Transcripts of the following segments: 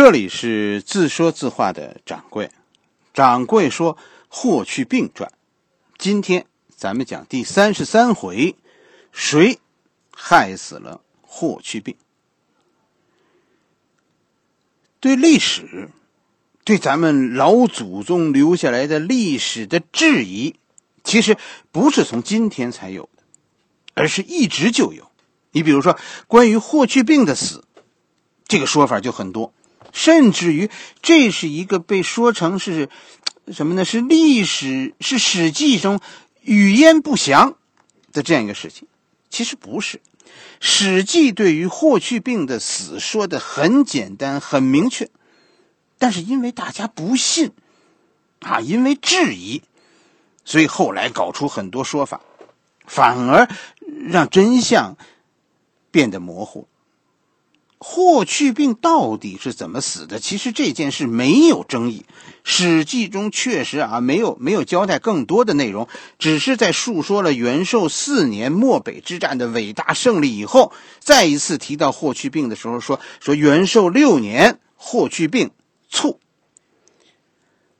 这里是自说自话的掌柜，掌柜说《霍去病传》，今天咱们讲第三十三回，谁害死了霍去病？对历史，对咱们老祖宗留下来的历史的质疑，其实不是从今天才有的，而是一直就有。你比如说，关于霍去病的死，这个说法就很多。甚至于，这是一个被说成是什么呢？是历史，是《史记》中语焉不详的这样一个事情。其实不是，《史记》对于霍去病的死说的很简单、很明确，但是因为大家不信，啊，因为质疑，所以后来搞出很多说法，反而让真相变得模糊。霍去病到底是怎么死的？其实这件事没有争议，《史记》中确实啊没有没有交代更多的内容，只是在述说了元寿四年漠北之战的伟大胜利以后，再一次提到霍去病的时候说说元寿六年霍去病卒。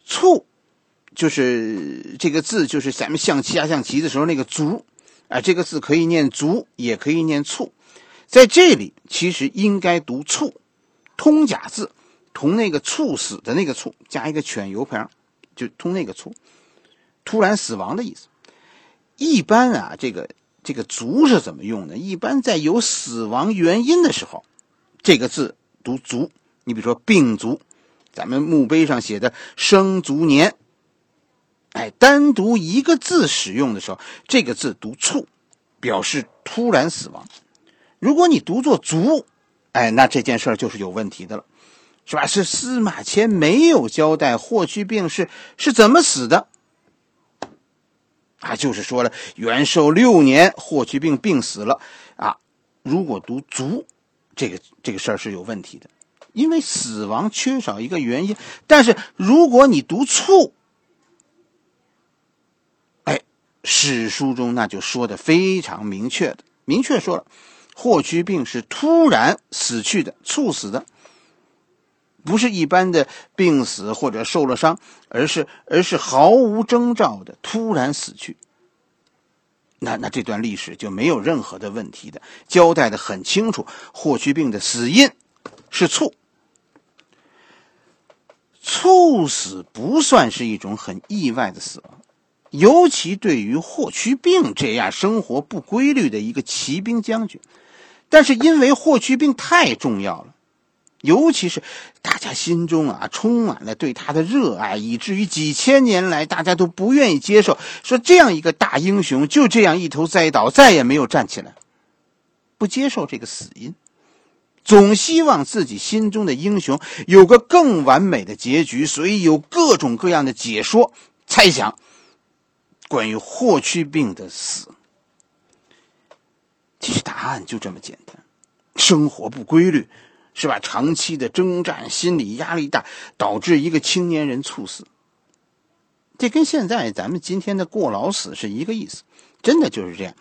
卒，就是这个字，就是咱们象棋下象棋的时候那个卒，啊，这个字可以念卒，也可以念卒。在这里，其实应该读“猝”，通假字，同那个猝死的那个“猝”加一个犬油旁，就通那个“猝”，突然死亡的意思。一般啊，这个这个“卒”是怎么用的？一般在有死亡原因的时候，这个字读“卒”。你比如说“病卒”，咱们墓碑上写的“生卒年”，哎，单独一个字使用的时候，这个字读“猝”，表示突然死亡。如果你读作“卒”，哎，那这件事儿就是有问题的了，是吧？是司马迁没有交代霍去病是是怎么死的，啊，就是说了元寿六年霍去病病死了，啊，如果读“卒”，这个这个事儿是有问题的，因为死亡缺少一个原因。但是如果你读“卒”，哎，史书中那就说的非常明确的，明确说了。霍去病是突然死去的，猝死的，不是一般的病死或者受了伤，而是而是毫无征兆的突然死去。那那这段历史就没有任何的问题的，交代的很清楚。霍去病的死因是猝，猝死不算是一种很意外的死亡，尤其对于霍去病这样生活不规律的一个骑兵将军。但是因为霍去病太重要了，尤其是大家心中啊充满了对他的热爱，以至于几千年来大家都不愿意接受，说这样一个大英雄就这样一头栽倒，再也没有站起来，不接受这个死因，总希望自己心中的英雄有个更完美的结局，所以有各种各样的解说、猜想，关于霍去病的死。其实答案就这么简单，生活不规律，是吧？长期的征战，心理压力大，导致一个青年人猝死。这跟现在咱们今天的过劳死是一个意思，真的就是这样。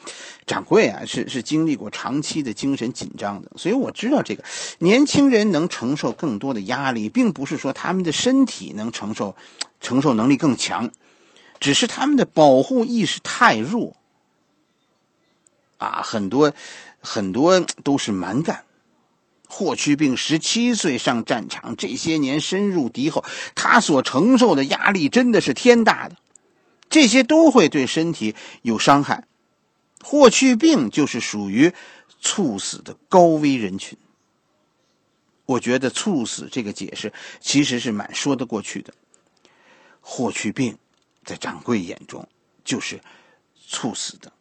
掌柜啊，是是经历过长期的精神紧张的，所以我知道这个年轻人能承受更多的压力，并不是说他们的身体能承受，承受能力更强，只是他们的保护意识太弱。啊，很多很多都是蛮干。霍去病十七岁上战场，这些年深入敌后，他所承受的压力真的是天大的，这些都会对身体有伤害。霍去病就是属于猝死的高危人群。我觉得猝死这个解释其实是蛮说得过去的。霍去病在掌柜眼中就是猝死的。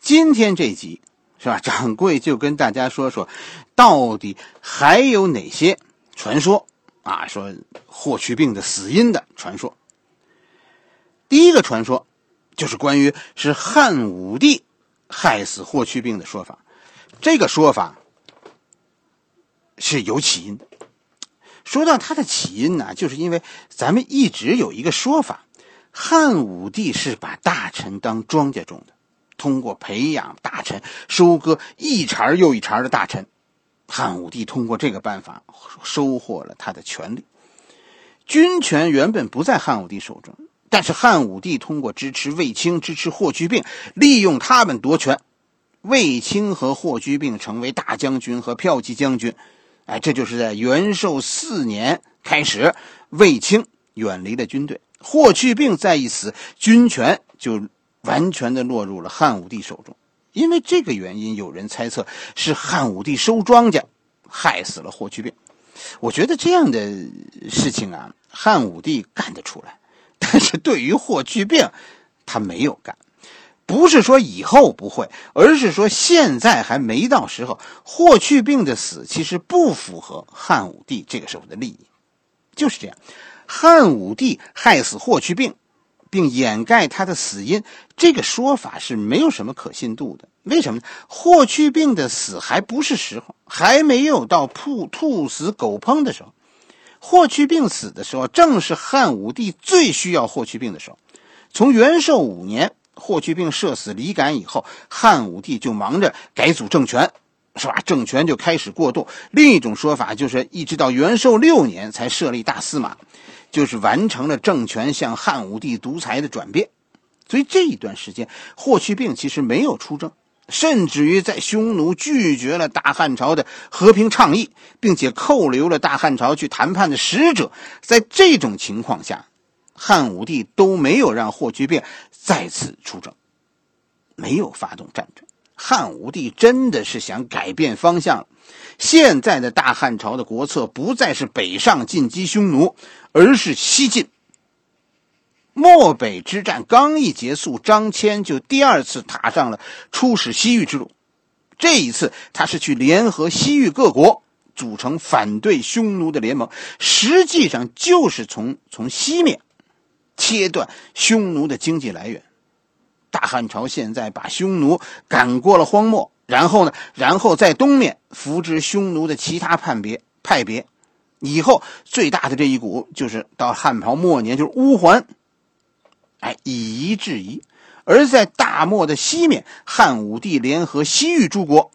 今天这集是吧？掌柜就跟大家说说，到底还有哪些传说啊？说霍去病的死因的传说。第一个传说就是关于是汉武帝害死霍去病的说法。这个说法是有起因。说到它的起因呢，就是因为咱们一直有一个说法，汉武帝是把大臣当庄稼种的。通过培养大臣，收割一茬又一茬的大臣，汉武帝通过这个办法收获了他的权利。军权原本不在汉武帝手中，但是汉武帝通过支持卫青、支持霍去病，利用他们夺权。卫青和霍去病成为大将军和骠骑将军。哎，这就是在元寿四年开始，卫青远离了军队，霍去病再一死，军权就完全的落入了汉武帝手中。因为这个原因，有人猜测是汉武帝收庄稼，害死了霍去病。我觉得这样的事情啊，汉武帝干得出来，但是对于霍去病，他没有干。不是说以后不会，而是说现在还没到时候。霍去病的死其实不符合汉武帝这个时候的利益，就是这样。汉武帝害死霍去病。并掩盖他的死因，这个说法是没有什么可信度的。为什么呢？霍去病的死还不是时候，还没有到兔兔死狗烹的时候。霍去病死的时候，正是汉武帝最需要霍去病的时候。从元寿五年，霍去病射死李敢以后，汉武帝就忙着改组政权，是吧？政权就开始过渡。另一种说法就是，一直到元寿六年才设立大司马。就是完成了政权向汉武帝独裁的转变，所以这一段时间，霍去病其实没有出征，甚至于在匈奴拒绝了大汉朝的和平倡议，并且扣留了大汉朝去谈判的使者。在这种情况下，汉武帝都没有让霍去病再次出征，没有发动战争。汉武帝真的是想改变方向了。现在的大汉朝的国策不再是北上进击匈奴，而是西进。漠北之战刚一结束，张骞就第二次踏上了出使西域之路。这一次，他是去联合西域各国，组成反对匈奴的联盟，实际上就是从从西面切断匈奴的经济来源。大汉朝现在把匈奴赶过了荒漠。然后呢？然后在东面扶植匈奴的其他叛别派别，以后最大的这一股就是到汉朝末年就是乌桓，哎，以夷制夷；而在大漠的西面，汉武帝联合西域诸国，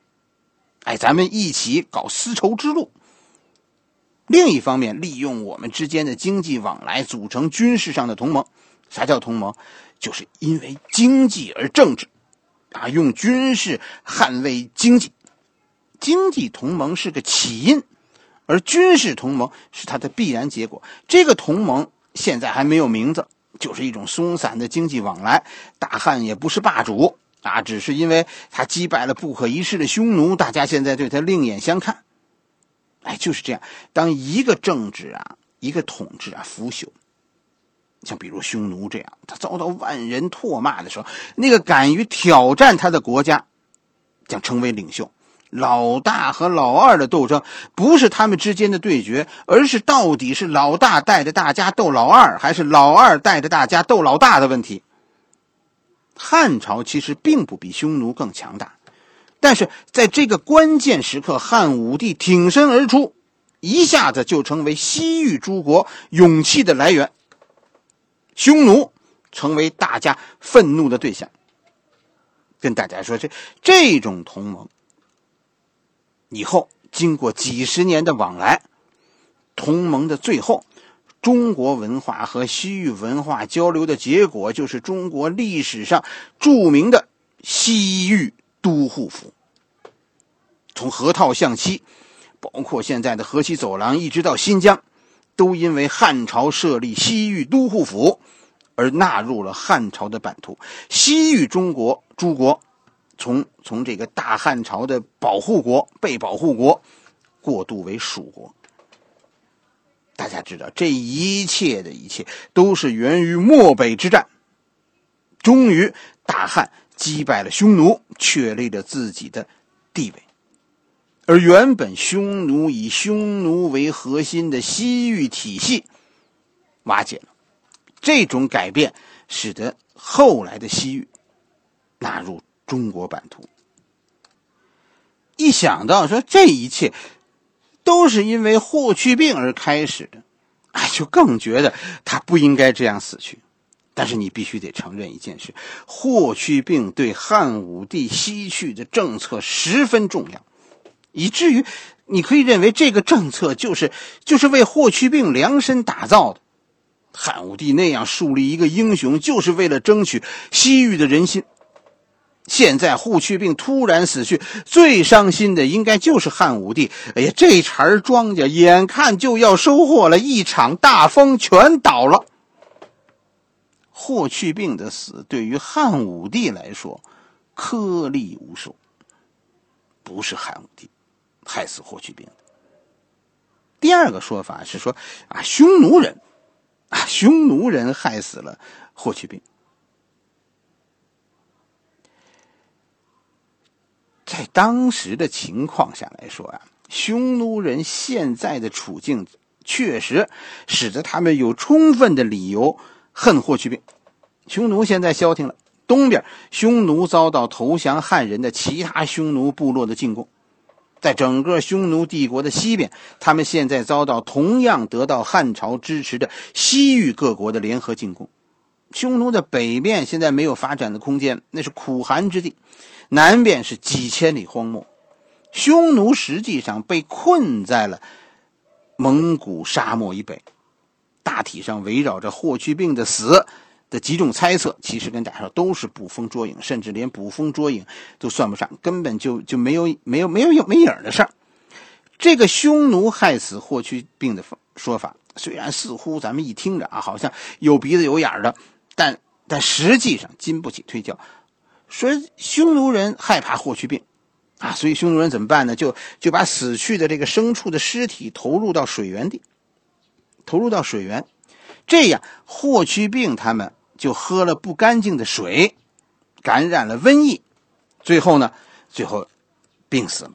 哎，咱们一起搞丝绸之路。另一方面，利用我们之间的经济往来，组成军事上的同盟。啥叫同盟？就是因为经济而政治。啊，用军事捍卫经济，经济同盟是个起因，而军事同盟是它的必然结果。这个同盟现在还没有名字，就是一种松散的经济往来。大汉也不是霸主啊，只是因为他击败了不可一世的匈奴，大家现在对他另眼相看。哎，就是这样。当一个政治啊，一个统治啊腐朽。像比如匈奴这样，他遭到万人唾骂的时候，那个敢于挑战他的国家，将成为领袖。老大和老二的斗争，不是他们之间的对决，而是到底是老大带着大家斗老二，还是老二带着大家斗老大的问题。汉朝其实并不比匈奴更强大，但是在这个关键时刻，汉武帝挺身而出，一下子就成为西域诸国勇气的来源。匈奴成为大家愤怒的对象。跟大家说，这这种同盟以后经过几十年的往来，同盟的最后，中国文化和西域文化交流的结果，就是中国历史上著名的西域都护府。从河套向西，包括现在的河西走廊，一直到新疆。都因为汉朝设立西域都护府，而纳入了汉朝的版图。西域中国诸国，从从这个大汉朝的保护国、被保护国，过渡为蜀国。大家知道，这一切的一切，都是源于漠北之战。终于，大汉击败了匈奴，确立了自己的地位。而原本匈奴以匈奴为核心的西域体系瓦解了，这种改变使得后来的西域纳入中国版图。一想到说这一切都是因为霍去病而开始的，哎，就更觉得他不应该这样死去。但是你必须得承认一件事：霍去病对汉武帝西去的政策十分重要。以至于你可以认为这个政策就是就是为霍去病量身打造的。汉武帝那样树立一个英雄，就是为了争取西域的人心。现在霍去病突然死去，最伤心的应该就是汉武帝。哎呀，这茬庄稼眼看就要收获了，一场大风全倒了。霍去病的死对于汉武帝来说，颗粒无收。不是汉武帝害死霍去病的。第二个说法是说啊，匈奴人啊，匈奴人害死了霍去病。在当时的情况下来说啊，匈奴人现在的处境确实使得他们有充分的理由恨霍去病。匈奴现在消停了，东边匈奴遭到投降汉人的其他匈奴部落的进攻，在整个匈奴帝国的西边，他们现在遭到同样得到汉朝支持的西域各国的联合进攻。匈奴的北面现在没有发展的空间，那是苦寒之地。南边是几千里荒漠，匈奴实际上被困在了蒙古沙漠以北。大体上围绕着霍去病的死的几种猜测，其实跟大家说都是捕风捉影，甚至连捕风捉影都算不上，根本就就没有没有没有有没影的事儿。这个匈奴害死霍去病的说法，虽然似乎咱们一听着啊，好像有鼻子有眼的，但但实际上经不起推敲。说匈奴人害怕霍去病，啊，所以匈奴人怎么办呢？就就把死去的这个牲畜的尸体投入到水源地，投入到水源，这样霍去病他们就喝了不干净的水，感染了瘟疫，最后呢，最后病死了。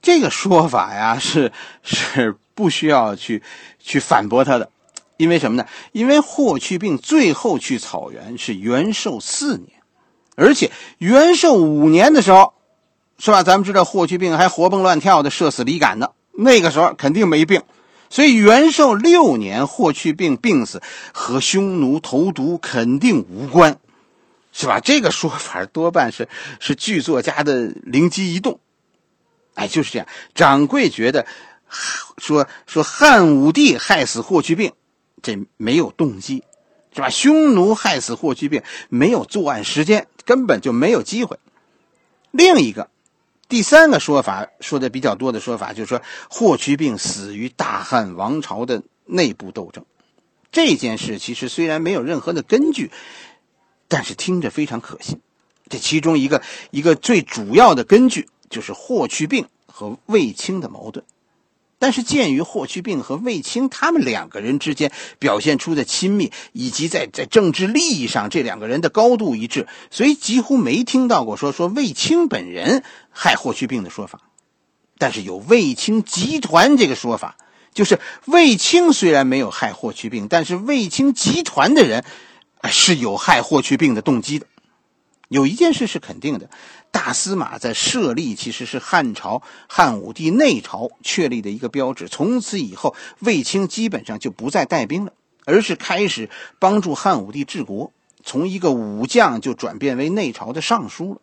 这个说法呀，是是不需要去去反驳他的，因为什么呢？因为霍去病最后去草原是元寿四年。而且元寿五年的时候，是吧？咱们知道霍去病还活蹦乱跳的射死李敢呢，那个时候肯定没病。所以元寿六年霍去病病死和匈奴投毒肯定无关，是吧？这个说法多半是是剧作家的灵机一动。哎，就是这样。掌柜觉得说说汉武帝害死霍去病，这没有动机。是吧？匈奴害死霍去病，没有作案时间，根本就没有机会。另一个，第三个说法说的比较多的说法，就是说霍去病死于大汉王朝的内部斗争。这件事其实虽然没有任何的根据，但是听着非常可信。这其中一个一个最主要的根据，就是霍去病和卫青的矛盾。但是，鉴于霍去病和卫青他们两个人之间表现出的亲密，以及在在政治利益上这两个人的高度一致，所以几乎没听到过说说卫青本人害霍去病的说法。但是有卫青集团这个说法，就是卫青虽然没有害霍去病，但是卫青集团的人是有害霍去病的动机的。有一件事是肯定的。大司马在设立，其实是汉朝汉武帝内朝确立的一个标志。从此以后，卫青基本上就不再带兵了，而是开始帮助汉武帝治国，从一个武将就转变为内朝的尚书了。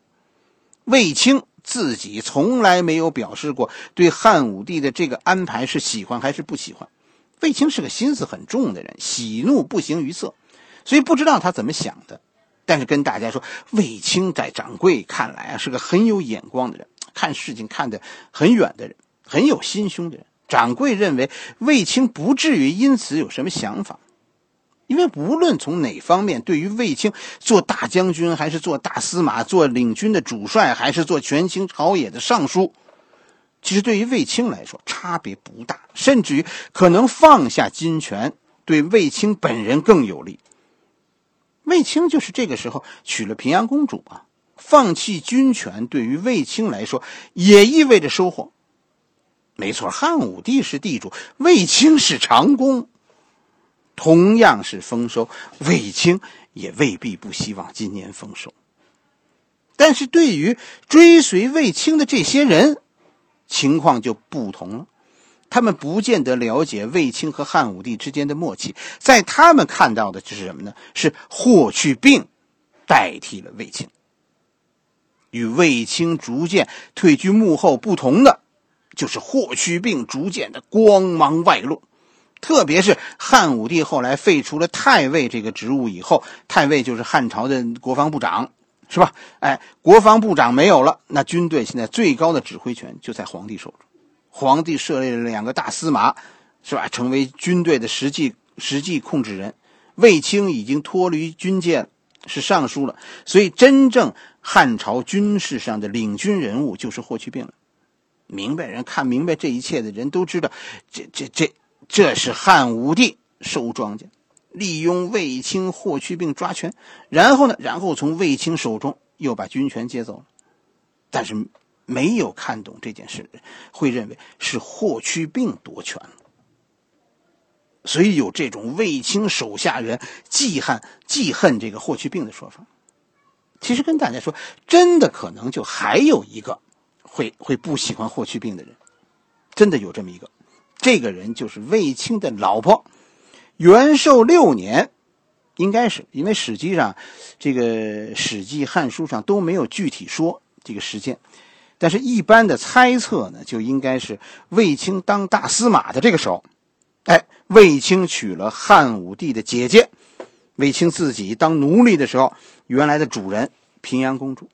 卫青自己从来没有表示过对汉武帝的这个安排是喜欢还是不喜欢。卫青是个心思很重的人，喜怒不形于色，所以不知道他怎么想的。但是跟大家说，卫青在掌柜看来啊，是个很有眼光的人，看事情看得很远的人，很有心胸的人。掌柜认为卫青不至于因此有什么想法，因为无论从哪方面，对于卫青做大将军，还是做大司马，做领军的主帅，还是做权倾朝野的尚书，其实对于卫青来说差别不大，甚至于可能放下军权，对卫青本人更有利。卫青就是这个时候娶了平阳公主啊，放弃军权对于卫青来说也意味着收获。没错，汉武帝是地主，卫青是长工，同样是丰收，卫青也未必不希望今年丰收。但是对于追随卫青的这些人，情况就不同了。他们不见得了解卫青和汉武帝之间的默契，在他们看到的就是什么呢？是霍去病代替了卫青。与卫青逐渐退居幕后不同的就是霍去病逐渐的光芒外露。特别是汉武帝后来废除了太尉这个职务以后，太尉就是汉朝的国防部长，是吧？哎，国防部长没有了，那军队现在最高的指挥权就在皇帝手中。皇帝设立了两个大司马，是吧？成为军队的实际实际控制人。卫青已经脱离军界，是尚书了。所以，真正汉朝军事上的领军人物就是霍去病了。明白人看明白这一切的人都知道，这这这。这是汉武帝收庄稼，利用卫青、霍去病抓权，然后呢，然后从卫青手中又把军权接走了。但是没有看懂这件事会认为是霍去病夺权了，所以有这种卫青手下人记恨记恨这个霍去病的说法。其实跟大家说，真的可能就还有一个会会不喜欢霍去病的人，真的有这么一个。这个人就是卫青的老婆，元寿六年，应该是因为史记上，这个《史记》《汉书》上都没有具体说这个时间，但是一般的猜测呢，就应该是卫青当大司马的这个时候，哎，卫青娶了汉武帝的姐姐，卫青自己当奴隶的时候，原来的主人平阳公主，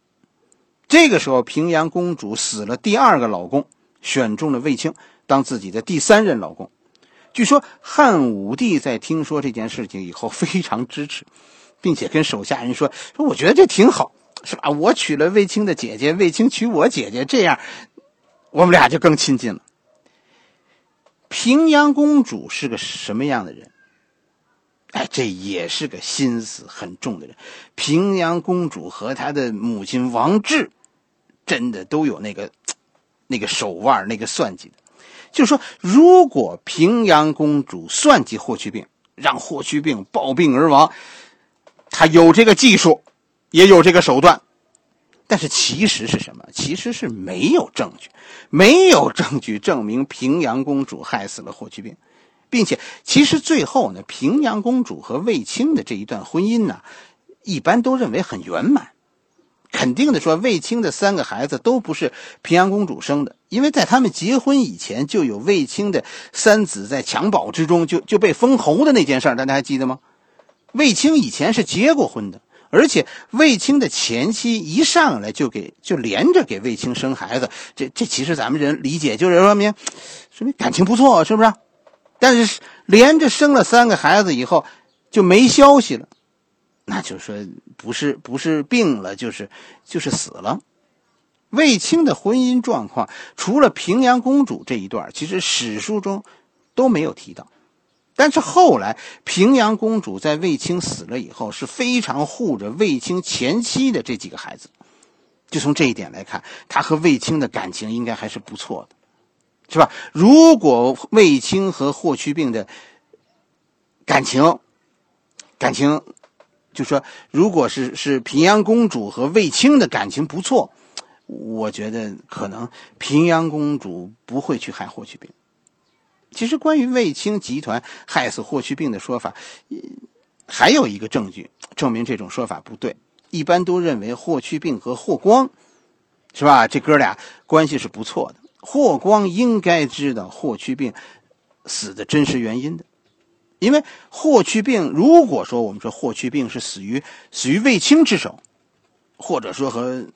这个时候平阳公主死了，第二个老公选中了卫青。当自己的第三任老公，据说汉武帝在听说这件事情以后非常支持，并且跟手下人说：“说我觉得这挺好，是吧？我娶了卫青的姐姐，卫青娶我姐姐，这样我们俩就更亲近了。”平阳公主是个什么样的人？哎，这也是个心思很重的人。平阳公主和她的母亲王志，真的都有那个那个手腕，那个算计的。就说，如果平阳公主算计霍去病，让霍去病暴病而亡，他有这个技术，也有这个手段，但是其实是什么？其实是没有证据，没有证据证明平阳公主害死了霍去病，并且其实最后呢，平阳公主和卫青的这一段婚姻呢，一般都认为很圆满。肯定的说，卫青的三个孩子都不是平阳公主生的，因为在他们结婚以前就有卫青的三子在襁褓之中就就被封侯的那件事大家还记得吗？卫青以前是结过婚的，而且卫青的前妻一上来就给就连着给卫青生孩子，这这其实咱们人理解就是说明说明感情不错，是不是？但是连着生了三个孩子以后就没消息了。那就说，不是不是病了，就是就是死了。卫青的婚姻状况，除了平阳公主这一段，其实史书中都没有提到。但是后来，平阳公主在卫青死了以后，是非常护着卫青前妻的这几个孩子。就从这一点来看，她和卫青的感情应该还是不错的，是吧？如果卫青和霍去病的感情感情。就说，如果是是平阳公主和卫青的感情不错，我觉得可能平阳公主不会去害霍去病。其实，关于卫青集团害死霍去病的说法，还有一个证据证明这种说法不对。一般都认为霍去病和霍光，是吧？这哥俩关系是不错的。霍光应该知道霍去病死的真实原因的。因为霍去病，如果说我们说霍去病是死于死于卫青之手，或者说和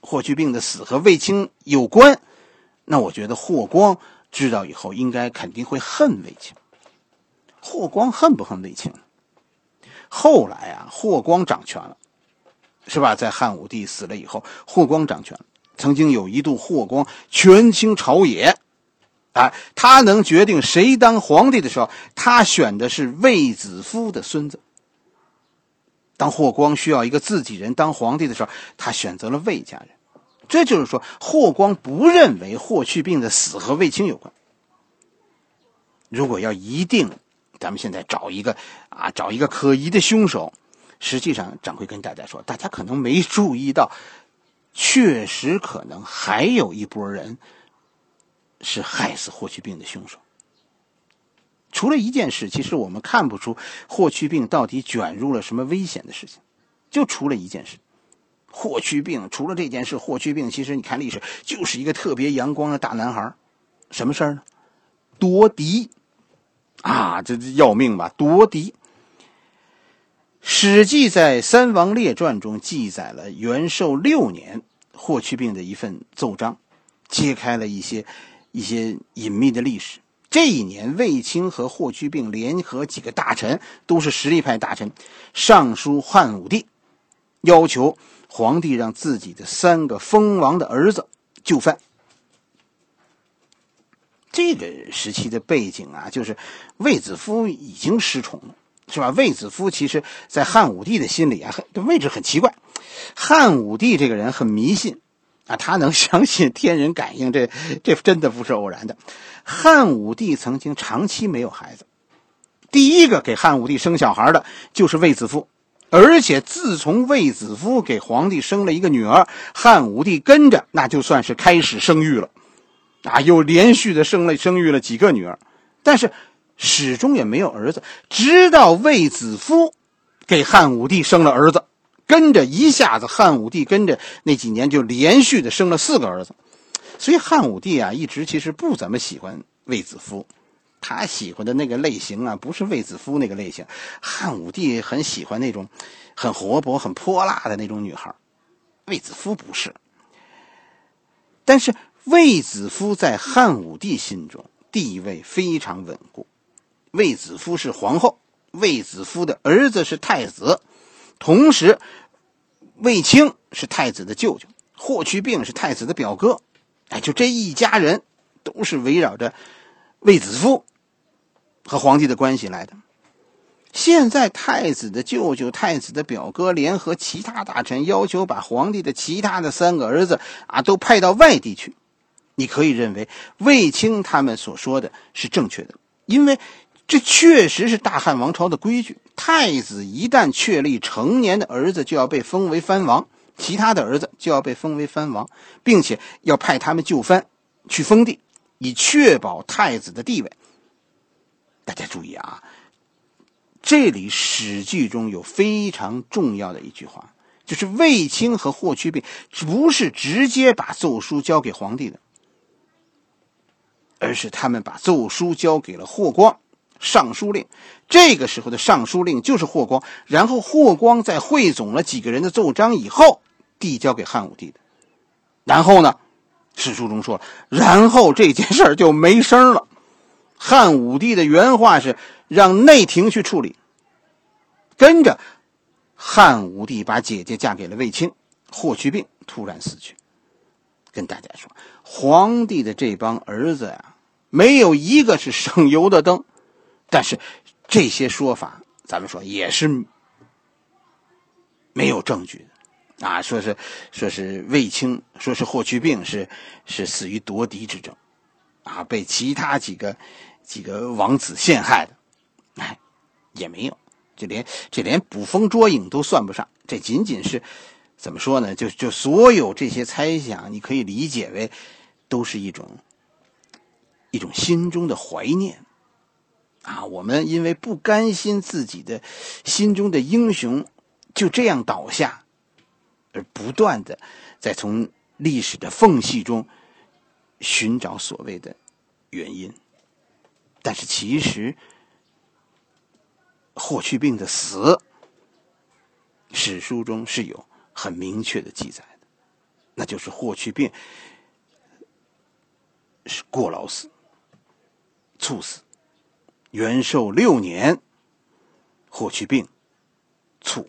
霍去病的死和卫青有关，那我觉得霍光知道以后应该肯定会恨卫青。霍光恨不恨卫青？后来啊，霍光掌权了，是吧？在汉武帝死了以后，霍光掌权，曾经有一度霍光权倾朝野。啊，他能决定谁当皇帝的时候，他选的是卫子夫的孙子。当霍光需要一个自己人当皇帝的时候，他选择了卫家人。这就是说，霍光不认为霍去病的死和卫青有关。如果要一定，咱们现在找一个啊，找一个可疑的凶手，实际上掌柜跟大家说，大家可能没注意到，确实可能还有一波人。是害死霍去病的凶手。除了一件事，其实我们看不出霍去病到底卷入了什么危险的事情。就除了一件事，霍去病除了这件事，霍去病其实你看历史就是一个特别阳光的大男孩，什么事儿呢？夺嫡啊，这这要命吧？夺嫡。《史记》在《三王列传》中记载了元寿六年霍去病的一份奏章，揭开了一些一些隐秘的历史。这一年，卫青和霍去病联合几个大臣，都是实力派大臣，上书汉武帝，要求皇帝让自己的三个封王的儿子就范。这个时期的背景啊，就是卫子夫已经失宠了，是吧？卫子夫其实，在汉武帝的心里啊，很位置很奇怪。汉武帝这个人很迷信。啊，他能 相信天人感应，这这真的不是偶然的。汉武帝曾经长期没有孩子，第一个给汉武帝生小孩的就是卫子夫，而且自从卫子夫给皇帝生了一个女儿，汉武帝跟着那就算是开始生育了，啊，又连续的生了生育了几个女儿，但是始终也没有儿子，直到卫子夫给汉武帝生了儿子。跟着一下子，汉武帝跟着那几年就连续的生了四个儿子，所以汉武帝啊一直其实不怎么喜欢卫子夫，他喜欢的那个类型啊不是卫子夫那个类型，汉武帝很喜欢那种很活泼、很泼辣的那种女孩，卫子夫不是。但是卫子夫在汉武帝心中地位非常稳固，卫子夫是皇后，卫子夫的儿子是太子，同时。卫青是太子的舅舅，霍去病是太子的表哥，哎，就这一家人，都是围绕着卫子夫和皇帝的关系来的。现在太子的舅舅、太子的表哥联合其他大臣，要求把皇帝的其他的三个儿子啊都派到外地去。你可以认为卫青他们所说的是正确的，因为。这确实是大汉王朝的规矩。太子一旦确立成年的儿子就要被封为藩王，其他的儿子就要被封为藩王，并且要派他们就藩去封地，以确保太子的地位。大家注意啊，这里《史记》中有非常重要的一句话，就是卫青和霍去病不是直接把奏书交给皇帝的，而是他们把奏书交给了霍光。尚书令，这个时候的尚书令就是霍光。然后霍光在汇总了几个人的奏章以后，递交给汉武帝的。然后呢，史书中说了，然后这件事儿就没声了。汉武帝的原话是让内廷去处理。跟着，汉武帝把姐姐嫁给了卫青，霍去病突然死去。跟大家说，皇帝的这帮儿子呀，没有一个是省油的灯。但是，这些说法，咱们说也是没有证据的，啊，说是说是卫青，说是霍去病是是死于夺嫡之争，啊，被其他几个几个王子陷害的，哎，也没有，这连这连捕风捉影都算不上，这仅仅是怎么说呢？就就所有这些猜想，你可以理解为都是一种一种心中的怀念。啊，我们因为不甘心自己的心中的英雄就这样倒下，而不断的在从历史的缝隙中寻找所谓的原因。但是其实，霍去病的死，史书中是有很明确的记载的，那就是霍去病是过劳死、猝死。元寿六年，霍去病猝